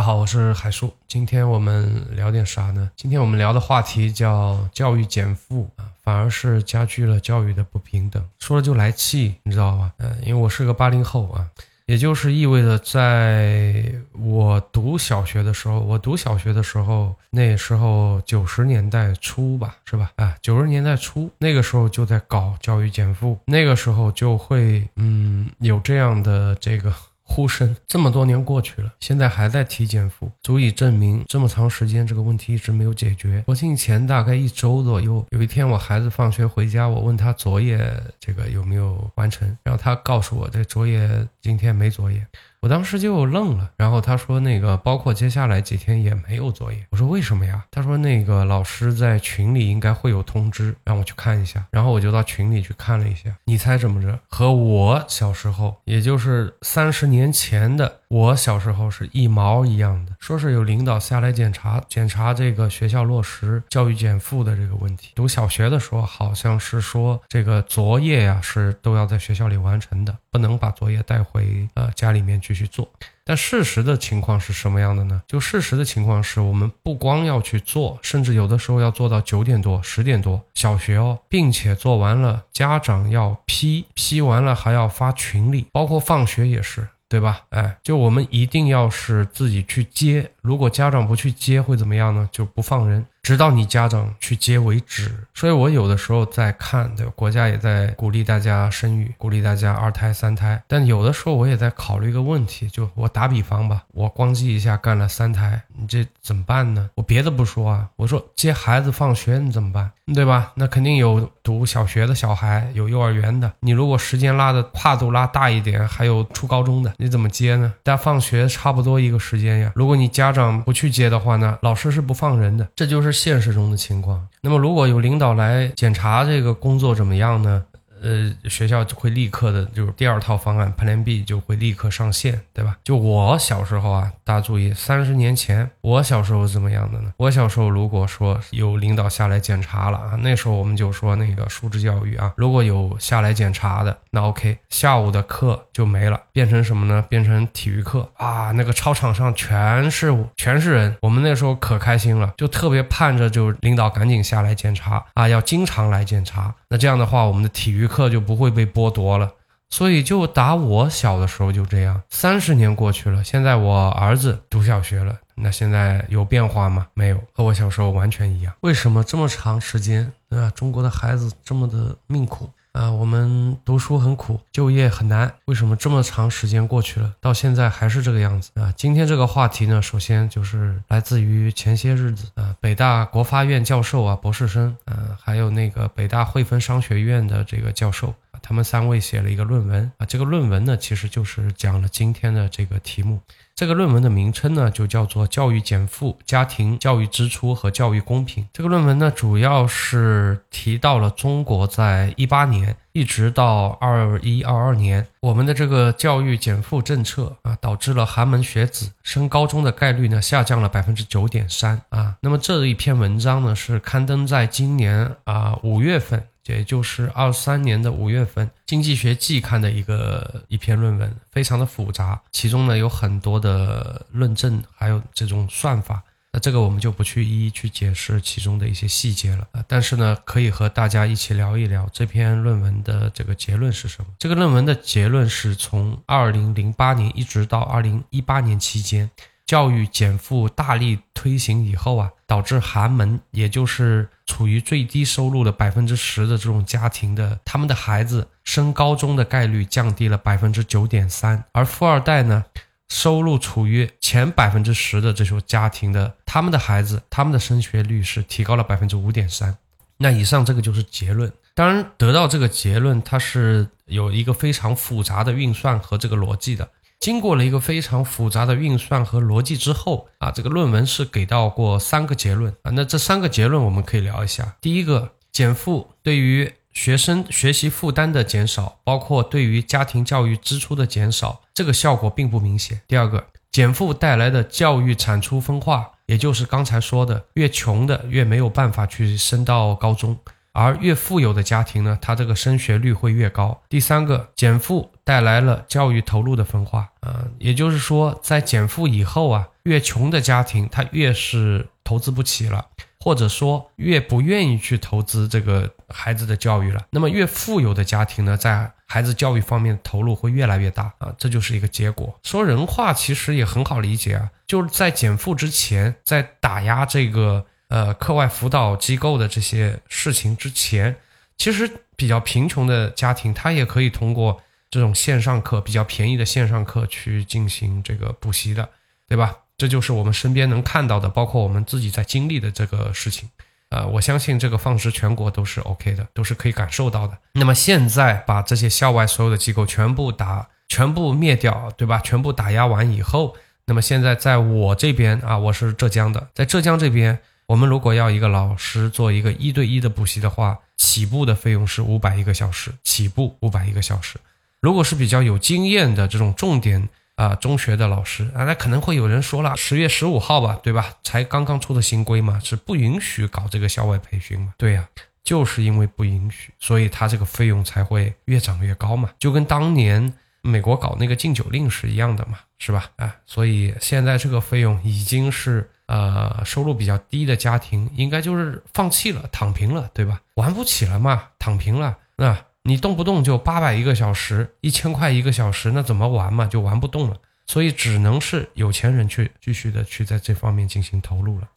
大家好，我是海叔。今天我们聊点啥呢？今天我们聊的话题叫教育减负啊，反而是加剧了教育的不平等。说了就来气，你知道吧？嗯，因为我是个八零后啊，也就是意味着在我读小学的时候，我读小学的时候，那时候九十年代初吧，是吧？啊，九十年代初那个时候就在搞教育减负，那个时候就会嗯有这样的这个。呼声这么多年过去了，现在还在体检服，足以证明这么长时间这个问题一直没有解决。国庆前大概一周左右，有一天我孩子放学回家，我问他作业这个有没有完成，然后他告诉我这作业今天没作业。我当时就愣了，然后他说那个包括接下来几天也没有作业。我说为什么呀？他说那个老师在群里应该会有通知，让我去看一下。然后我就到群里去看了一下，你猜怎么着？和我小时候，也就是三十年前的。我小时候是一毛一样的，说是有领导下来检查检查这个学校落实教育减负的这个问题。读小学的时候，好像是说这个作业呀是都要在学校里完成的，不能把作业带回呃家里面去继续做。但事实的情况是什么样的呢？就事实的情况是我们不光要去做，甚至有的时候要做到九点多、十点多，小学哦，并且做完了，家长要批，批完了还要发群里，包括放学也是。对吧？哎，就我们一定要是自己去接，如果家长不去接会怎么样呢？就不放人。直到你家长去接为止，所以我有的时候在看，对国家也在鼓励大家生育，鼓励大家二胎、三胎，但有的时候我也在考虑一个问题，就我打比方吧，我咣叽一下干了三胎，你这怎么办呢？我别的不说啊，我说接孩子放学你怎么办？对吧？那肯定有读小学的小孩，有幼儿园的，你如果时间拉的跨度拉大一点，还有初高中的，你怎么接呢？大家放学差不多一个时间呀，如果你家长不去接的话呢，老师是不放人的，这就是。现实中的情况，那么如果有领导来检查这个工作怎么样呢？呃，学校就会立刻的，就是第二套方案 Plan B 就会立刻上线，对吧？就我小时候啊，大家注意，三十年前我小时候怎么样的呢？我小时候如果说有领导下来检查了啊，那时候我们就说那个素质教育啊，如果有下来检查的，那 OK，下午的课就没了，变成什么呢？变成体育课啊，那个操场上全是全是人，我们那时候可开心了，就特别盼着就领导赶紧下来检查啊，要经常来检查，那这样的话，我们的体育。课就不会被剥夺了，所以就打我小的时候就这样。三十年过去了，现在我儿子读小学了，那现在有变化吗？没有，和我小时候完全一样。为什么这么长时间啊？中国的孩子这么的命苦啊！我们读书很苦，就业很难，为什么这么长时间过去了，到现在还是这个样子啊？今天这个话题呢，首先就是来自于前些日子啊，北大国发院教授啊，博士生啊，还有那个北大汇丰商学院的这个教授他们三位写了一个论文啊，这个论文呢，其实就是讲了今天的这个题目。这个论文的名称呢，就叫做《教育减负、家庭教育支出和教育公平》。这个论文呢，主要是提到了中国在一八年一直到二一二二年，我们的这个教育减负政策啊，导致了寒门学子升高中的概率呢下降了百分之九点三啊。那么这一篇文章呢，是刊登在今年啊五月份。也就是二三年的五月份，《经济学季刊》的一个一篇论文，非常的复杂，其中呢有很多的论证，还有这种算法。那这个我们就不去一一去解释其中的一些细节了。但是呢，可以和大家一起聊一聊这篇论文的这个结论是什么。这个论文的结论是从二零零八年一直到二零一八年期间。教育减负大力推行以后啊，导致寒门，也就是处于最低收入的百分之十的这种家庭的，他们的孩子升高中的概率降低了百分之九点三，而富二代呢，收入处于前百分之十的这种家庭的，他们的孩子，他们的升学率是提高了百分之五点三。那以上这个就是结论。当然，得到这个结论，它是有一个非常复杂的运算和这个逻辑的。经过了一个非常复杂的运算和逻辑之后啊，这个论文是给到过三个结论啊。那这三个结论我们可以聊一下。第一个，减负对于学生学习负担的减少，包括对于家庭教育支出的减少，这个效果并不明显。第二个，减负带来的教育产出分化，也就是刚才说的，越穷的越没有办法去升到高中。而越富有的家庭呢，它这个升学率会越高。第三个，减负带来了教育投入的分化，啊，也就是说，在减负以后啊，越穷的家庭，他越是投资不起了，或者说越不愿意去投资这个孩子的教育了。那么越富有的家庭呢，在孩子教育方面投入会越来越大啊，这就是一个结果。说人话其实也很好理解啊，就是在减负之前，在打压这个呃课外辅导机构的这些事情之前，其实比较贫穷的家庭，他也可以通过。这种线上课比较便宜的线上课去进行这个补习的，对吧？这就是我们身边能看到的，包括我们自己在经历的这个事情。呃，我相信这个放之全国都是 OK 的，都是可以感受到的。那么现在把这些校外所有的机构全部打、全部灭掉，对吧？全部打压完以后，那么现在在我这边啊，我是浙江的，在浙江这边，我们如果要一个老师做一个一对一的补习的话，起步的费用是五百一个小时，起步五百一个小时。如果是比较有经验的这种重点啊中学的老师啊，那可能会有人说了，十月十五号吧，对吧？才刚刚出的新规嘛，是不允许搞这个校外培训嘛？对呀，就是因为不允许，所以他这个费用才会越涨越高嘛，就跟当年美国搞那个禁酒令是一样的嘛，是吧？啊，所以现在这个费用已经是呃收入比较低的家庭应该就是放弃了，躺平了，对吧？玩不起了嘛，躺平了，那。你动不动就八百一个小时，一千块一个小时，那怎么玩嘛？就玩不动了，所以只能是有钱人去继续的去在这方面进行投入了。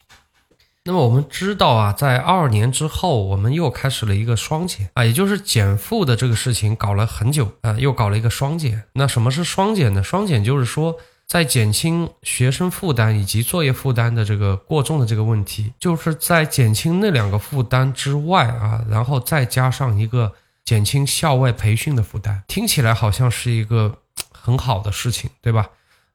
那么我们知道啊，在二年之后，我们又开始了一个双减啊，也就是减负的这个事情搞了很久啊，又搞了一个双减。那什么是双减呢？双减就是说，在减轻学生负担以及作业负担的这个过重的这个问题，就是在减轻那两个负担之外啊，然后再加上一个。减轻校外培训的负担，听起来好像是一个很好的事情，对吧？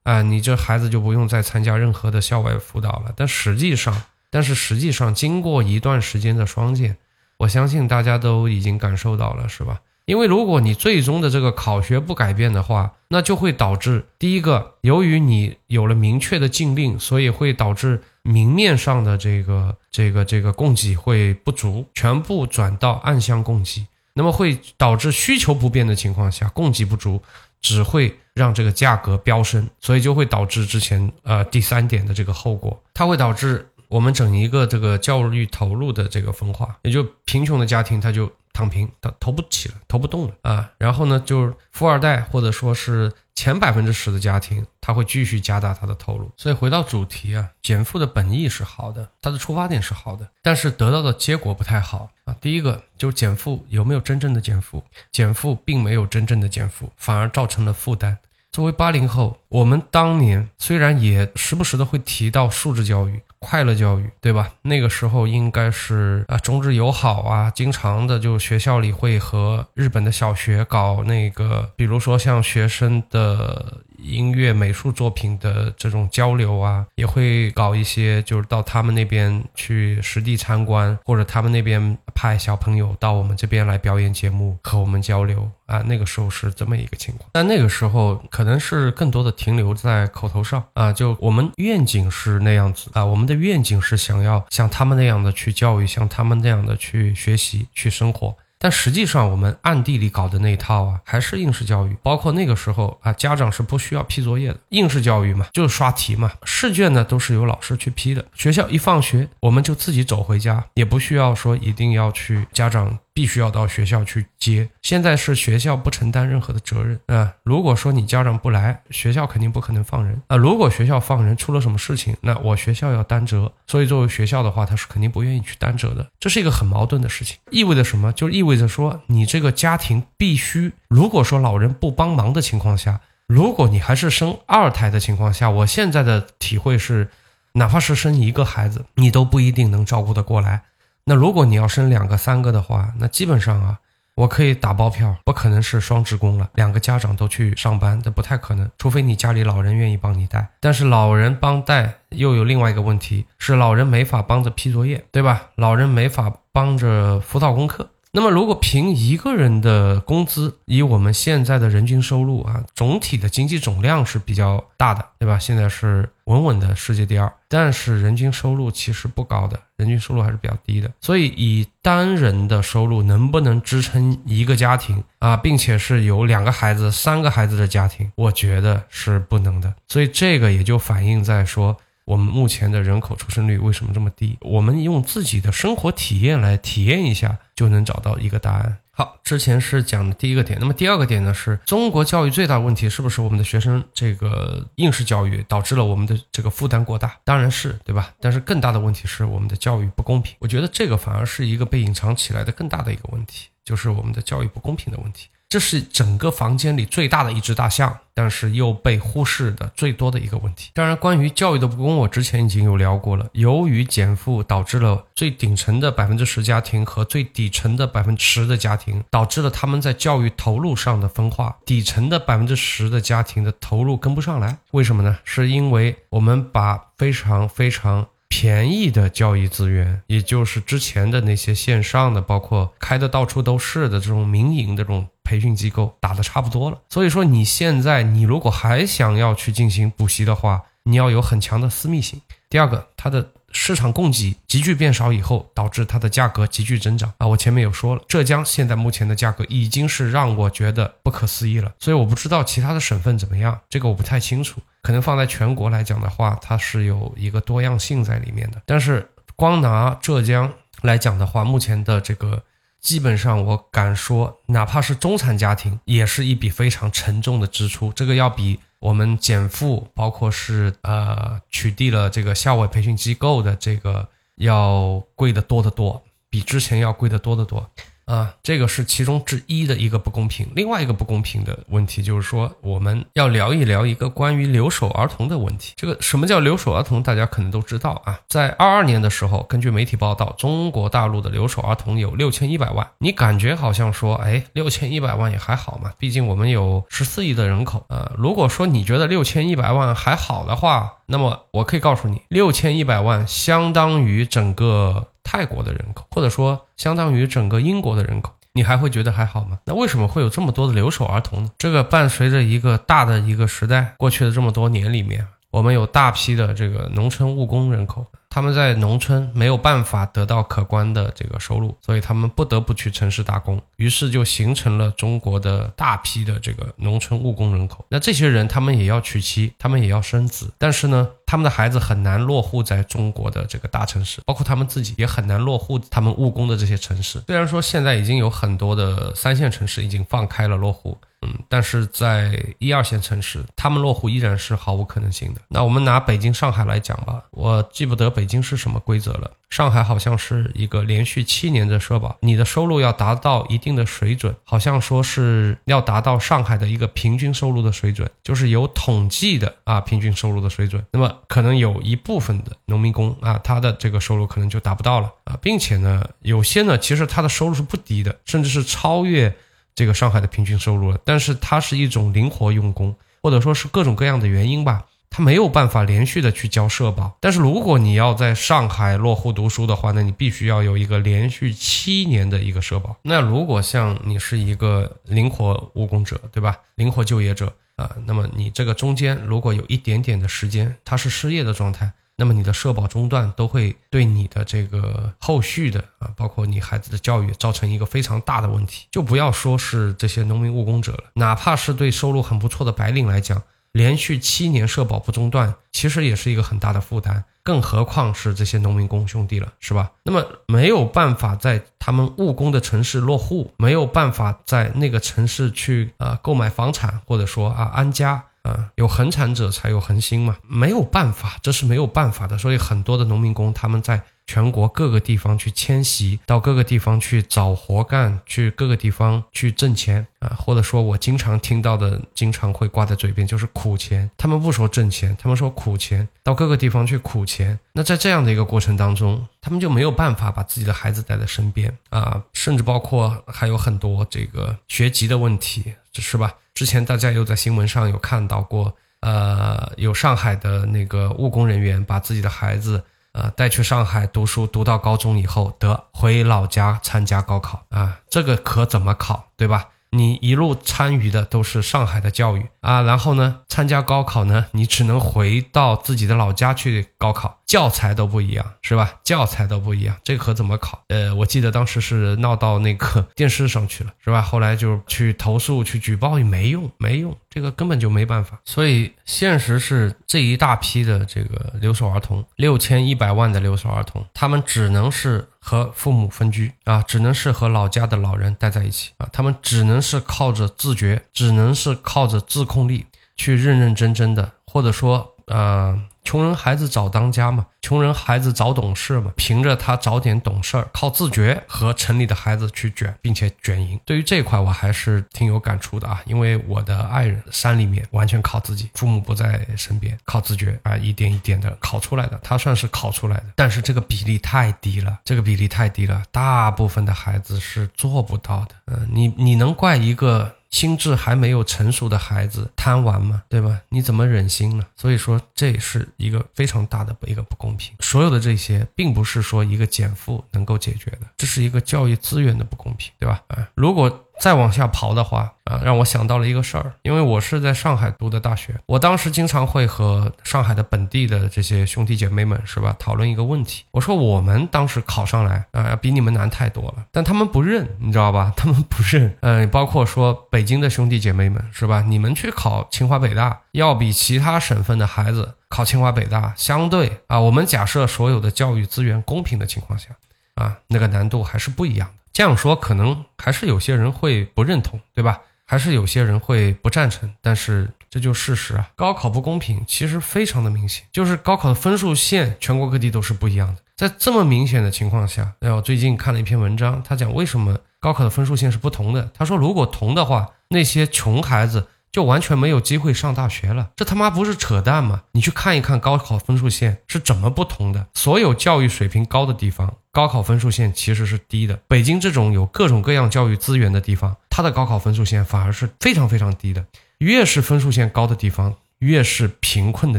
啊，你这孩子就不用再参加任何的校外辅导了。但实际上，但是实际上，经过一段时间的双减，我相信大家都已经感受到了，是吧？因为如果你最终的这个考学不改变的话，那就会导致第一个，由于你有了明确的禁令，所以会导致明面上的这个这个这个供给会不足，全部转到暗箱供给。那么会导致需求不变的情况下，供给不足，只会让这个价格飙升，所以就会导致之前呃第三点的这个后果，它会导致我们整一个这个教育投入的这个分化，也就贫穷的家庭他就躺平，他投不起了，投不动了啊，然后呢就是富二代或者说是。前百分之十的家庭，他会继续加大他的投入。所以回到主题啊，减负的本意是好的，他的出发点是好的，但是得到的结果不太好啊。第一个就是减负有没有真正的减负？减负并没有真正的减负，反而造成了负担。作为八零后，我们当年虽然也时不时的会提到素质教育。快乐教育，对吧？那个时候应该是啊，中日友好啊，经常的就学校里会和日本的小学搞那个，比如说像学生的。音乐、美术作品的这种交流啊，也会搞一些，就是到他们那边去实地参观，或者他们那边派小朋友到我们这边来表演节目，和我们交流啊。那个时候是这么一个情况，但那个时候可能是更多的停留在口头上啊，就我们愿景是那样子啊，我们的愿景是想要像他们那样的去教育，像他们那样的去学习、去生活。但实际上，我们暗地里搞的那一套啊，还是应试教育。包括那个时候啊，家长是不需要批作业的，应试教育嘛，就是刷题嘛。试卷呢，都是由老师去批的。学校一放学，我们就自己走回家，也不需要说一定要去家长。必须要到学校去接。现在是学校不承担任何的责任啊。如果说你家长不来，学校肯定不可能放人啊。如果学校放人出了什么事情，那我学校要担责。所以作为学校的话，他是肯定不愿意去担责的。这是一个很矛盾的事情，意味着什么？就意味着说，你这个家庭必须，如果说老人不帮忙的情况下，如果你还是生二胎的情况下，我现在的体会是，哪怕是生一个孩子，你都不一定能照顾得过来。那如果你要生两个、三个的话，那基本上啊，我可以打包票，不可能是双职工了，两个家长都去上班，这不太可能，除非你家里老人愿意帮你带。但是老人帮带又有另外一个问题，是老人没法帮着批作业，对吧？老人没法帮着辅导功课。那么，如果凭一个人的工资，以我们现在的人均收入啊，总体的经济总量是比较大的，对吧？现在是稳稳的世界第二，但是人均收入其实不高的，人均收入还是比较低的。所以，以单人的收入能不能支撑一个家庭啊，并且是有两个孩子、三个孩子的家庭，我觉得是不能的。所以，这个也就反映在说。我们目前的人口出生率为什么这么低？我们用自己的生活体验来体验一下，就能找到一个答案。好，之前是讲的第一个点，那么第二个点呢？是中国教育最大的问题是不是我们的学生这个应试教育导致了我们的这个负担过大？当然是对吧？但是更大的问题是我们的教育不公平。我觉得这个反而是一个被隐藏起来的更大的一个问题，就是我们的教育不公平的问题。这是整个房间里最大的一只大象，但是又被忽视的最多的一个问题。当然，关于教育的不公，我之前已经有聊过了。由于减负导致了最顶层的百分之十家庭和最底层的百分之十的家庭，导致了他们在教育投入上的分化。底层的百分之十的家庭的投入跟不上来，为什么呢？是因为我们把非常非常。便宜的教育资源，也就是之前的那些线上的，包括开的到处都是的这种民营的这种培训机构，打的差不多了。所以说，你现在你如果还想要去进行补习的话，你要有很强的私密性。第二个，它的。市场供给急剧变少以后，导致它的价格急剧增长啊！我前面有说了，浙江现在目前的价格已经是让我觉得不可思议了。所以我不知道其他的省份怎么样，这个我不太清楚。可能放在全国来讲的话，它是有一个多样性在里面的。但是光拿浙江来讲的话，目前的这个基本上我敢说，哪怕是中产家庭，也是一笔非常沉重的支出。这个要比。我们减负，包括是呃取缔了这个校外培训机构的这个要贵得多得多，比之前要贵得多得多。啊，这个是其中之一的一个不公平。另外一个不公平的问题就是说，我们要聊一聊一个关于留守儿童的问题。这个什么叫留守儿童？大家可能都知道啊。在二二年的时候，根据媒体报道，中国大陆的留守儿童有六千一百万。你感觉好像说，哎，六千一百万也还好嘛，毕竟我们有十四亿的人口。呃，如果说你觉得六千一百万还好的话，那么我可以告诉你，六千一百万相当于整个。泰国的人口，或者说相当于整个英国的人口，你还会觉得还好吗？那为什么会有这么多的留守儿童呢？这个伴随着一个大的一个时代过去的这么多年里面，我们有大批的这个农村务工人口。他们在农村没有办法得到可观的这个收入，所以他们不得不去城市打工，于是就形成了中国的大批的这个农村务工人口。那这些人他们也要娶妻，他们也要生子，但是呢，他们的孩子很难落户在中国的这个大城市，包括他们自己也很难落户他们务工的这些城市。虽然说现在已经有很多的三线城市已经放开了落户。嗯，但是在一二线城市，他们落户依然是毫无可能性的。那我们拿北京、上海来讲吧，我记不得北京是什么规则了。上海好像是一个连续七年的社保，你的收入要达到一定的水准，好像说是要达到上海的一个平均收入的水准，就是有统计的啊平均收入的水准。那么可能有一部分的农民工啊，他的这个收入可能就达不到了啊，并且呢，有些呢其实他的收入是不低的，甚至是超越。这个上海的平均收入了，但是它是一种灵活用工，或者说是各种各样的原因吧，它没有办法连续的去交社保。但是如果你要在上海落户读书的话，那你必须要有一个连续七年的一个社保。那如果像你是一个灵活务工者，对吧？灵活就业者啊，那么你这个中间如果有一点点的时间，他是失业的状态。那么你的社保中断都会对你的这个后续的啊，包括你孩子的教育造成一个非常大的问题。就不要说是这些农民务工者了，哪怕是对收入很不错的白领来讲，连续七年社保不中断，其实也是一个很大的负担。更何况是这些农民工兄弟了，是吧？那么没有办法在他们务工的城市落户，没有办法在那个城市去啊购买房产，或者说啊安家。啊，有恒产者才有恒心嘛，没有办法，这是没有办法的。所以很多的农民工他们在全国各个地方去迁徙，到各个地方去找活干，去各个地方去挣钱啊，或者说我经常听到的，经常会挂在嘴边就是苦钱。他们不说挣钱，他们说苦钱，到各个地方去苦钱。那在这样的一个过程当中，他们就没有办法把自己的孩子带在身边啊，甚至包括还有很多这个学籍的问题，是吧？之前大家有在新闻上有看到过，呃，有上海的那个务工人员把自己的孩子。啊，带去上海读书，读到高中以后得回老家参加高考啊，这个可怎么考，对吧？你一路参与的都是上海的教育啊，然后呢，参加高考呢，你只能回到自己的老家去高考，教材都不一样，是吧？教材都不一样，这可怎么考？呃，我记得当时是闹到那个电视上去了，是吧？后来就去投诉、去举报也没用，没用，这个根本就没办法。所以现实是这一大批的这个留守儿童，六千一百万的留守儿童，他们只能是。和父母分居啊，只能是和老家的老人待在一起啊，他们只能是靠着自觉，只能是靠着自控力去认认真真的，或者说，呃。穷人孩子早当家嘛，穷人孩子早懂事嘛，凭着他早点懂事儿，靠自觉和城里的孩子去卷，并且卷赢。对于这块，我还是挺有感触的啊，因为我的爱人山里面完全靠自己，父母不在身边，靠自觉啊，一点一点的考出来的。他算是考出来的，但是这个比例太低了，这个比例太低了，大部分的孩子是做不到的。嗯，你你能怪一个？心智还没有成熟的孩子贪玩嘛，对吧？你怎么忍心呢？所以说，这是一个非常大的一个不公平。所有的这些，并不是说一个减负能够解决的，这是一个教育资源的不公平，对吧？啊，如果。再往下刨的话啊，让我想到了一个事儿，因为我是在上海读的大学，我当时经常会和上海的本地的这些兄弟姐妹们是吧讨论一个问题。我说我们当时考上来啊，比你们难太多了，但他们不认，你知道吧？他们不认。嗯，包括说北京的兄弟姐妹们是吧？你们去考清华北大，要比其他省份的孩子考清华北大相对啊，我们假设所有的教育资源公平的情况下啊，那个难度还是不一样的。这样说可能还是有些人会不认同，对吧？还是有些人会不赞成，但是这就事实啊。高考不公平，其实非常的明显，就是高考的分数线全国各地都是不一样的。在这么明显的情况下，哎我最近看了一篇文章，他讲为什么高考的分数线是不同的。他说，如果同的话，那些穷孩子。就完全没有机会上大学了，这他妈不是扯淡吗？你去看一看高考分数线是怎么不同的。所有教育水平高的地方，高考分数线其实是低的。北京这种有各种各样教育资源的地方，它的高考分数线反而是非常非常低的。越是分数线高的地方，越是贫困的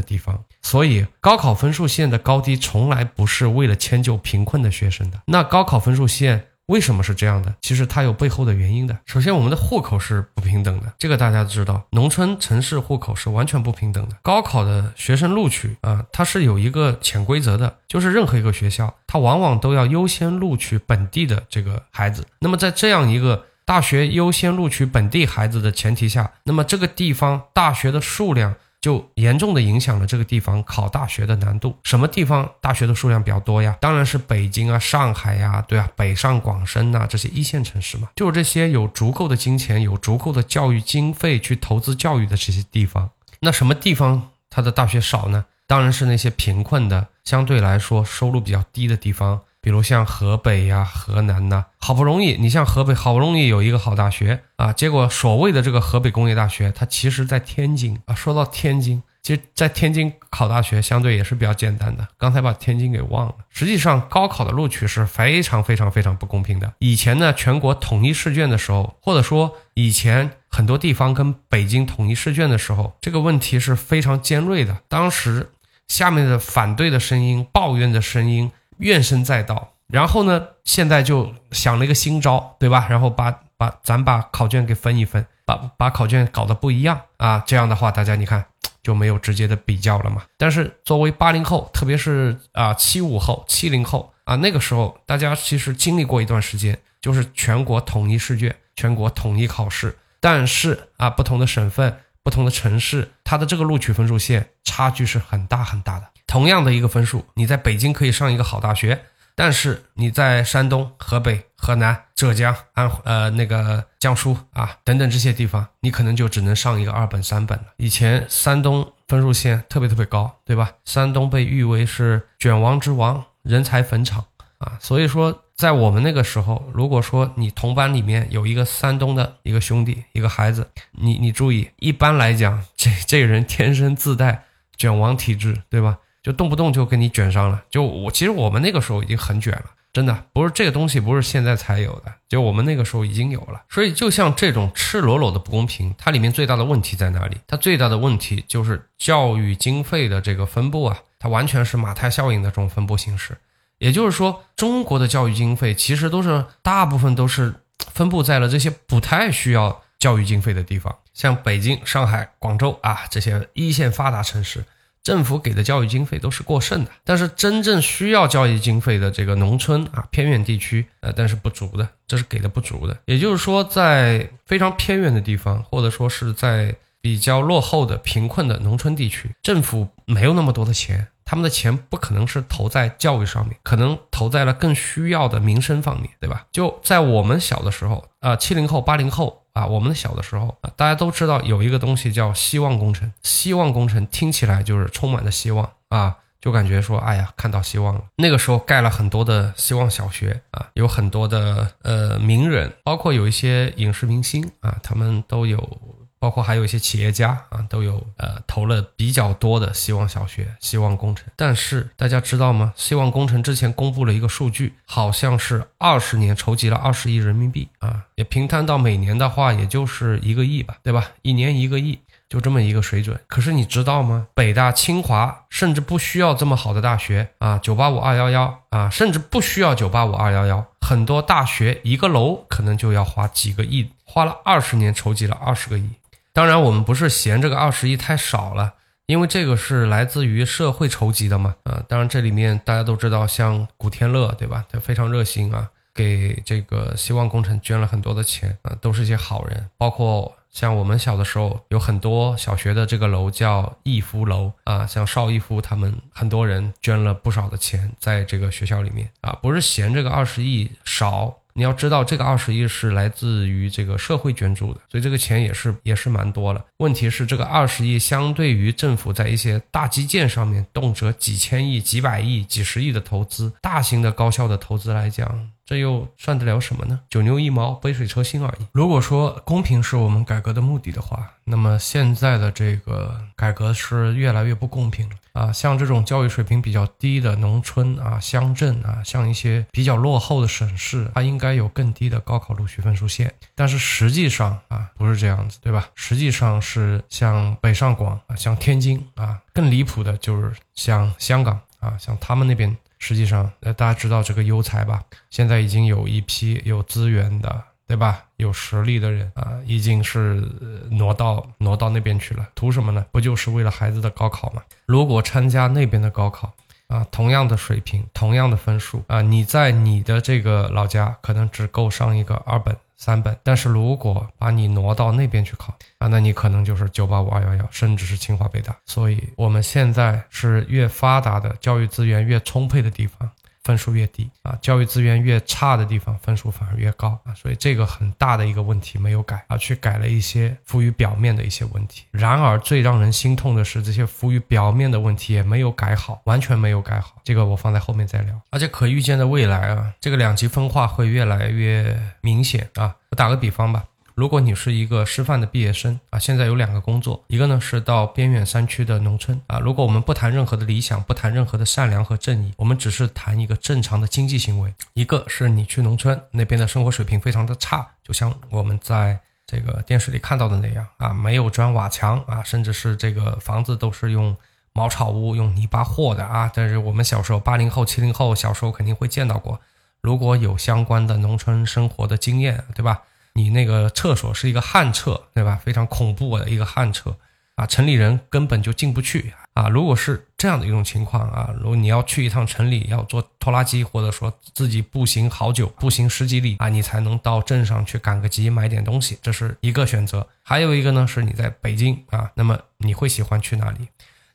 地方。所以，高考分数线的高低从来不是为了迁就贫困的学生的。那高考分数线。为什么是这样的？其实它有背后的原因的。首先，我们的户口是不平等的，这个大家知道。农村、城市户口是完全不平等的。高考的学生录取啊，它是有一个潜规则的，就是任何一个学校，它往往都要优先录取本地的这个孩子。那么在这样一个大学优先录取本地孩子的前提下，那么这个地方大学的数量。就严重的影响了这个地方考大学的难度。什么地方大学的数量比较多呀？当然是北京啊、上海呀，对啊，北上广深呐这些一线城市嘛。就是这些有足够的金钱、有足够的教育经费去投资教育的这些地方。那什么地方它的大学少呢？当然是那些贫困的、相对来说收入比较低的地方。比如像河北呀、河南呐，好不容易你像河北好不容易有一个好大学啊，结果所谓的这个河北工业大学，它其实在天津啊。说到天津，其实在天津考大学相对也是比较简单的。刚才把天津给忘了。实际上，高考的录取是非常非常非常不公平的。以前呢，全国统一试卷的时候，或者说以前很多地方跟北京统一试卷的时候，这个问题是非常尖锐的。当时下面的反对的声音、抱怨的声音。怨声载道，然后呢，现在就想了一个新招，对吧？然后把把咱把考卷给分一分，把把考卷搞得不一样啊，这样的话，大家你看就没有直接的比较了嘛。但是作为八零后，特别是啊七五后、七零后啊，那个时候大家其实经历过一段时间，就是全国统一试卷、全国统一考试，但是啊，不同的省份、不同的城市，它的这个录取分数线差距是很大很大的。同样的一个分数，你在北京可以上一个好大学，但是你在山东、河北、河南、浙江、安呃那个江苏啊等等这些地方，你可能就只能上一个二本、三本了。以前山东分数线特别特别高，对吧？山东被誉为是卷王之王、人才坟场啊。所以说，在我们那个时候，如果说你同班里面有一个山东的一个兄弟、一个孩子，你你注意，一般来讲，这 这人天生自带卷王体质，对吧？就动不动就跟你卷上了，就我其实我们那个时候已经很卷了，真的不是这个东西，不是现在才有的，就我们那个时候已经有了。所以，就像这种赤裸裸的不公平，它里面最大的问题在哪里？它最大的问题就是教育经费的这个分布啊，它完全是马太效应的这种分布形式。也就是说，中国的教育经费其实都是大部分都是分布在了这些不太需要教育经费的地方，像北京、上海、广州啊这些一线发达城市。政府给的教育经费都是过剩的，但是真正需要教育经费的这个农村啊、偏远地区，呃，但是不足的，这是给的不足的。也就是说，在非常偏远的地方，或者说是在比较落后的、贫困的农村地区，政府没有那么多的钱，他们的钱不可能是投在教育上面，可能投在了更需要的民生方面，对吧？就在我们小的时候，啊，七零后、八零后。啊，我们小的时候啊，大家都知道有一个东西叫希望工程。希望工程听起来就是充满了希望啊，就感觉说，哎呀，看到希望了。那个时候盖了很多的希望小学啊，有很多的呃名人，包括有一些影视明星啊，他们都有。包括还有一些企业家啊，都有呃投了比较多的希望小学、希望工程。但是大家知道吗？希望工程之前公布了一个数据，好像是二十年筹集了二十亿人民币啊，也平摊到每年的话，也就是一个亿吧，对吧？一年一个亿，就这么一个水准。可是你知道吗？北大、清华甚至不需要这么好的大学啊，九八五、二幺幺啊，甚至不需要九八五、二幺幺，很多大学一个楼可能就要花几个亿，花了二十年筹集了二十个亿。当然，我们不是嫌这个二十亿太少了，因为这个是来自于社会筹集的嘛。啊，当然这里面大家都知道，像古天乐，对吧？他非常热心啊，给这个希望工程捐了很多的钱啊，都是一些好人。包括像我们小的时候，有很多小学的这个楼叫逸夫楼啊，像邵逸夫他们很多人捐了不少的钱在这个学校里面啊，不是嫌这个二十亿少。你要知道，这个二十亿是来自于这个社会捐助的，所以这个钱也是也是蛮多了。问题是，这个二十亿相对于政府在一些大基建上面动辄几千亿、几百亿、几十亿的投资，大型的高校的投资来讲。这又算得了什么呢？九牛一毛，杯水车薪而已。如果说公平是我们改革的目的的话，那么现在的这个改革是越来越不公平了啊！像这种教育水平比较低的农村啊、乡镇啊，像一些比较落后的省市，它应该有更低的高考录取分数线。但是实际上啊，不是这样子，对吧？实际上是像北上广啊、像天津啊，更离谱的就是像香港啊，像他们那边。实际上，呃，大家知道这个优才吧？现在已经有一批有资源的，对吧？有实力的人啊，已经是挪到挪到那边去了。图什么呢？不就是为了孩子的高考吗？如果参加那边的高考啊，同样的水平，同样的分数啊，你在你的这个老家可能只够上一个二本。三本，但是如果把你挪到那边去考啊，那你可能就是九八五二幺幺，甚至是清华北大。所以我们现在是越发达的教育资源越充沛的地方。分数越低啊，教育资源越差的地方，分数反而越高啊，所以这个很大的一个问题没有改啊，去改了一些浮于表面的一些问题。然而最让人心痛的是，这些浮于表面的问题也没有改好，完全没有改好。这个我放在后面再聊。而且可预见的未来啊，这个两极分化会越来越明显啊。我打个比方吧。如果你是一个师范的毕业生啊，现在有两个工作，一个呢是到边远山区的农村啊。如果我们不谈任何的理想，不谈任何的善良和正义，我们只是谈一个正常的经济行为。一个是你去农村那边的生活水平非常的差，就像我们在这个电视里看到的那样啊，没有砖瓦墙啊，甚至是这个房子都是用茅草屋、用泥巴和的啊。但是我们小时候，八零后、七零后小时候肯定会见到过，如果有相关的农村生活的经验，对吧？你那个厕所是一个旱厕，对吧？非常恐怖的一个旱厕啊，城里人根本就进不去啊。如果是这样的一种情况啊，如果你要去一趟城里，要坐拖拉机，或者说自己步行好久，步行十几里啊，你才能到镇上去赶个集买点东西，这是一个选择。还有一个呢，是你在北京啊，那么你会喜欢去哪里？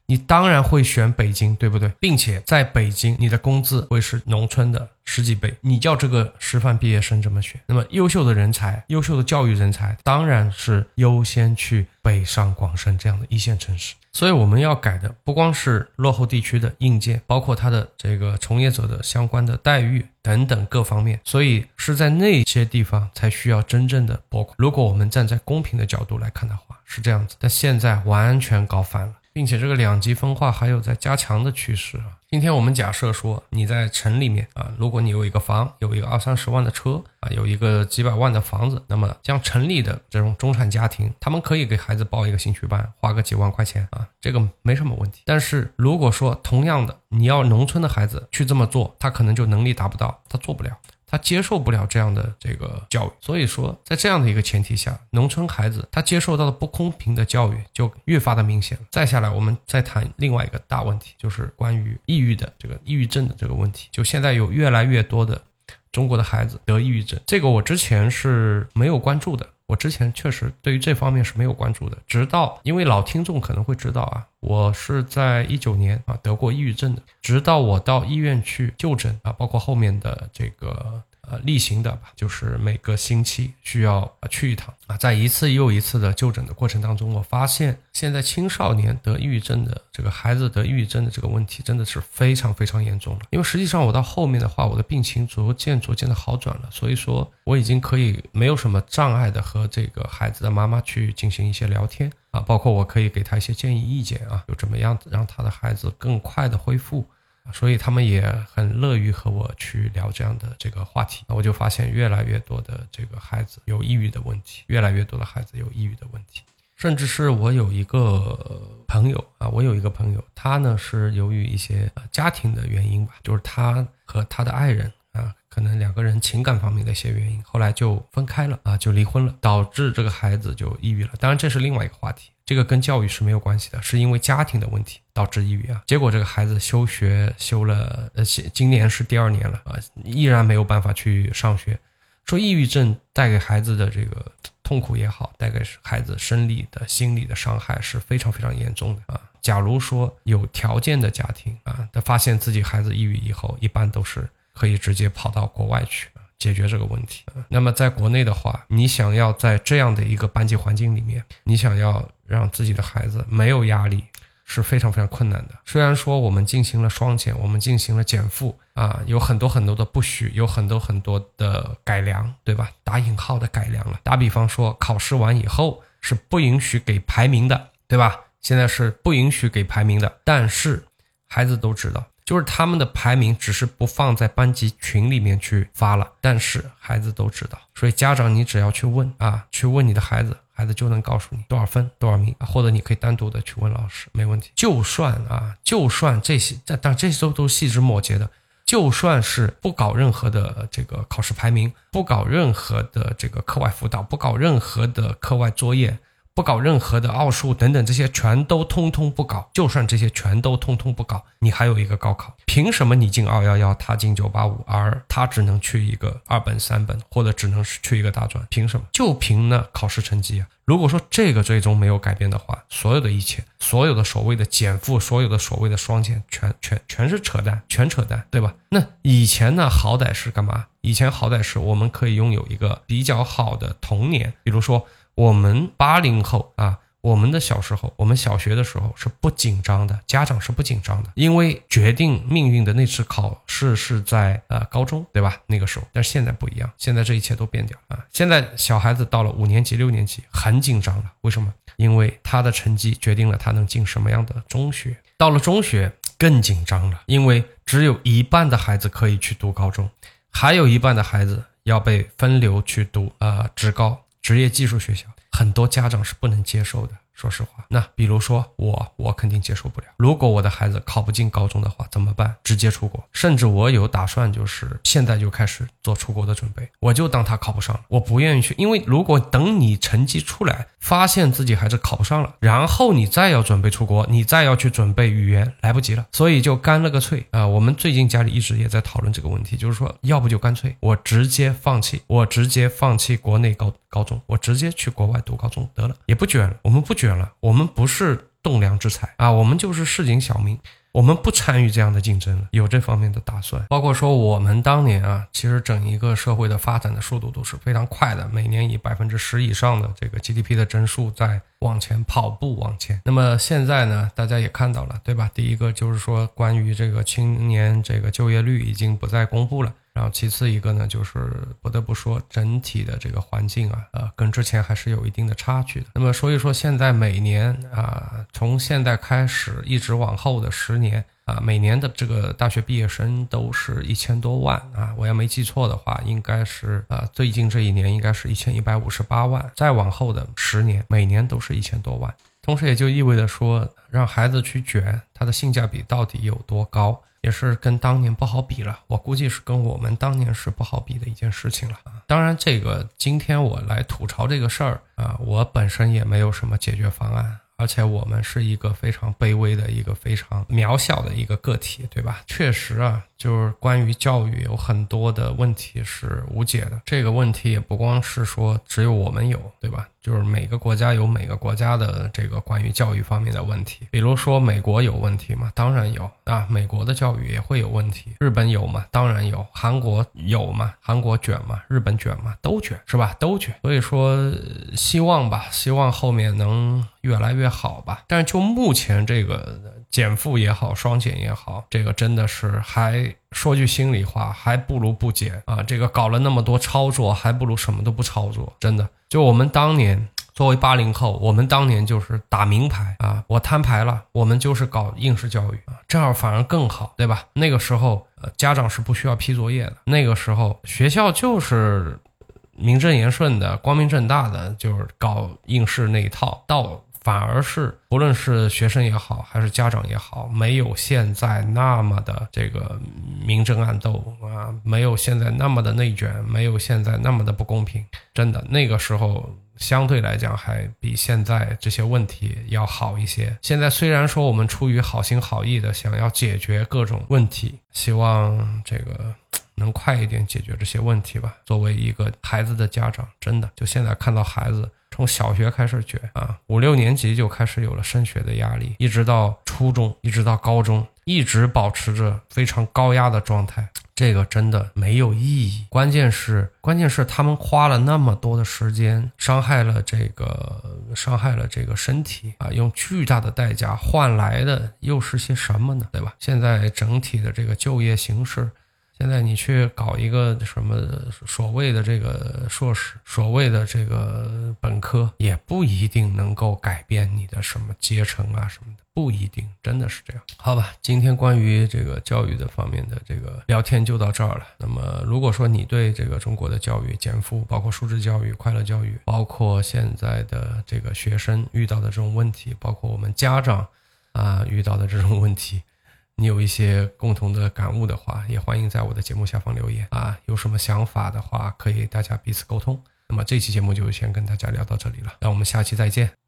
你当然会选北京，对不对？并且在北京，你的工资会是农村的十几倍。你叫这个师范毕业生怎么选，那么优秀的人才、优秀的教育人才，当然是优先去北上广深这样的一线城市。所以我们要改的不光是落后地区的硬件，包括它的这个从业者的相关的待遇等等各方面。所以是在那些地方才需要真正的拨款。如果我们站在公平的角度来看的话，是这样子。但现在完全搞反了。并且这个两极分化还有在加强的趋势啊。今天我们假设说你在城里面啊，如果你有一个房，有一个二三十万的车啊，有一个几百万的房子，那么像城里的这种中产家庭，他们可以给孩子报一个兴趣班，花个几万块钱啊，这个没什么问题。但是如果说同样的，你要农村的孩子去这么做，他可能就能力达不到，他做不了。他接受不了这样的这个教育，所以说在这样的一个前提下，农村孩子他接受到的不公平的教育就越发的明显。再下来，我们再谈另外一个大问题，就是关于抑郁的这个抑郁症的这个问题。就现在有越来越多的中国的孩子得抑郁症，这个我之前是没有关注的。我之前确实对于这方面是没有关注的，直到因为老听众可能会知道啊，我是在一九年啊得过抑郁症的，直到我到医院去就诊啊，包括后面的这个。呃，例行的吧，就是每个星期需要去一趟啊。在一次又一次的就诊的过程当中，我发现现在青少年得抑郁症的这个孩子得抑郁症的这个问题真的是非常非常严重了。因为实际上我到后面的话，我的病情逐渐逐渐的好转了，所以说我已经可以没有什么障碍的和这个孩子的妈妈去进行一些聊天啊，包括我可以给他一些建议意见啊，有怎么样让他的孩子更快的恢复。所以他们也很乐于和我去聊这样的这个话题，我就发现越来越多的这个孩子有抑郁的问题，越来越多的孩子有抑郁的问题，甚至是我有一个朋友啊，我有一个朋友，他呢是由于一些家庭的原因吧，就是他和他的爱人啊，可能两个人情感方面的一些原因，后来就分开了啊，就离婚了，导致这个孩子就抑郁了。当然这是另外一个话题。这个跟教育是没有关系的，是因为家庭的问题导致抑郁啊。结果这个孩子休学休了，呃，今年是第二年了啊，依然没有办法去上学。说抑郁症带给孩子的这个痛苦也好，带给孩子生理的、心理的伤害是非常非常严重的啊。假如说有条件的家庭啊，他发现自己孩子抑郁以后，一般都是可以直接跑到国外去。解决这个问题。那么在国内的话，你想要在这样的一个班级环境里面，你想要让自己的孩子没有压力，是非常非常困难的。虽然说我们进行了双减，我们进行了减负啊，有很多很多的不许，有很多很多的改良，对吧？打引号的改良了。打比方说，考试完以后是不允许给排名的，对吧？现在是不允许给排名的，但是孩子都知道。就是他们的排名只是不放在班级群里面去发了，但是孩子都知道，所以家长你只要去问啊，去问你的孩子，孩子就能告诉你多少分多少名，或者你可以单独的去问老师，没问题。就算啊，就算这些，但但这些都都细枝末节的，就算是不搞任何的这个考试排名，不搞任何的这个课外辅导，不搞任何的课外作业。不搞任何的奥数等等，这些全都通通不搞。就算这些全都通通不搞，你还有一个高考，凭什么你进二幺幺，他进九八五，而他只能去一个二本、三本，或者只能是去一个大专？凭什么？就凭那考试成绩啊！如果说这个最终没有改变的话，所有的一切，所有的所谓的减负，所有的所谓的双减，全全全是扯淡，全扯淡，对吧？那以前呢，好歹是干嘛？以前好歹是我们可以拥有一个比较好的童年，比如说。我们八零后啊，我们的小时候，我们小学的时候是不紧张的，家长是不紧张的，因为决定命运的那次考试是在呃高中，对吧？那个时候，但是现在不一样，现在这一切都变掉了啊！现在小孩子到了五年级、六年级很紧张了，为什么？因为他的成绩决定了他能进什么样的中学。到了中学更紧张了，因为只有一半的孩子可以去读高中，还有一半的孩子要被分流去读呃职高。职业技术学校，很多家长是不能接受的。说实话，那比如说我，我肯定接受不了。如果我的孩子考不进高中的话，怎么办？直接出国。甚至我有打算，就是现在就开始做出国的准备。我就当他考不上了，我不愿意去。因为如果等你成绩出来，发现自己孩子考不上了，然后你再要准备出国，你再要去准备语言，来不及了。所以就干了个脆啊！我们最近家里一直也在讨论这个问题，就是说，要不就干脆我直接放弃，我直接放弃国内高高中，我直接去国外读高中得了，也不卷了，我们不卷。卷了，我们不是栋梁之才啊，我们就是市井小民，我们不参与这样的竞争了，有这方面的打算。包括说我们当年啊，其实整一个社会的发展的速度都是非常快的，每年以百分之十以上的这个 GDP 的增速在往前跑步往前。那么现在呢，大家也看到了，对吧？第一个就是说关于这个青年这个就业率已经不再公布了。然后其次一个呢，就是不得不说整体的这个环境啊，呃，跟之前还是有一定的差距的。那么所以说现在每年啊，从现在开始一直往后的十年。啊，每年的这个大学毕业生都是一千多万啊！我要没记错的话，应该是呃，最近这一年应该是一千一百五十八万。再往后的十年，每年都是一千多万。同时也就意味着说，让孩子去卷，它的性价比到底有多高，也是跟当年不好比了。我估计是跟我们当年是不好比的一件事情了啊！当然，这个今天我来吐槽这个事儿啊，我本身也没有什么解决方案。而且我们是一个非常卑微的一个非常渺小的一个个体，对吧？确实啊，就是关于教育有很多的问题是无解的。这个问题也不光是说只有我们有，对吧？就是每个国家有每个国家的这个关于教育方面的问题。比如说美国有问题吗？当然有啊，美国的教育也会有问题。日本有吗？当然有。韩国有吗？韩国卷吗？日本卷吗？都卷，是吧？都卷。所以说，希望吧，希望后面能。越来越好吧，但是就目前这个减负也好，双减也好，这个真的是还说句心里话，还不如不减啊！这个搞了那么多操作，还不如什么都不操作。真的，就我们当年作为八零后，我们当年就是打名牌啊，我摊牌了，我们就是搞应试教育啊，这样反而更好，对吧？那个时候，呃，家长是不需要批作业的，那个时候学校就是。名正言顺的、光明正大的，就是搞应试那一套，到反而是不论是学生也好，还是家长也好，没有现在那么的这个明争暗斗啊，没有现在那么的内卷，没有现在那么的不公平。真的，那个时候相对来讲还比现在这些问题要好一些。现在虽然说我们出于好心好意的想要解决各种问题，希望这个。能快一点解决这些问题吧。作为一个孩子的家长，真的就现在看到孩子从小学开始卷啊，五六年级就开始有了升学的压力，一直到初中，一直到高中，一直保持着非常高压的状态，这个真的没有意义。关键是，关键是他们花了那么多的时间，伤害了这个，伤害了这个身体啊，用巨大的代价换来的又是些什么呢？对吧？现在整体的这个就业形势。现在你去搞一个什么所谓的这个硕士，所谓的这个本科，也不一定能够改变你的什么阶层啊什么的，不一定，真的是这样。好吧，今天关于这个教育的方面的这个聊天就到这儿了。那么，如果说你对这个中国的教育减负，包括素质教育、快乐教育，包括现在的这个学生遇到的这种问题，包括我们家长啊遇到的这种问题。你有一些共同的感悟的话，也欢迎在我的节目下方留言啊！有什么想法的话，可以大家彼此沟通。那么这期节目就先跟大家聊到这里了，那我们下期再见。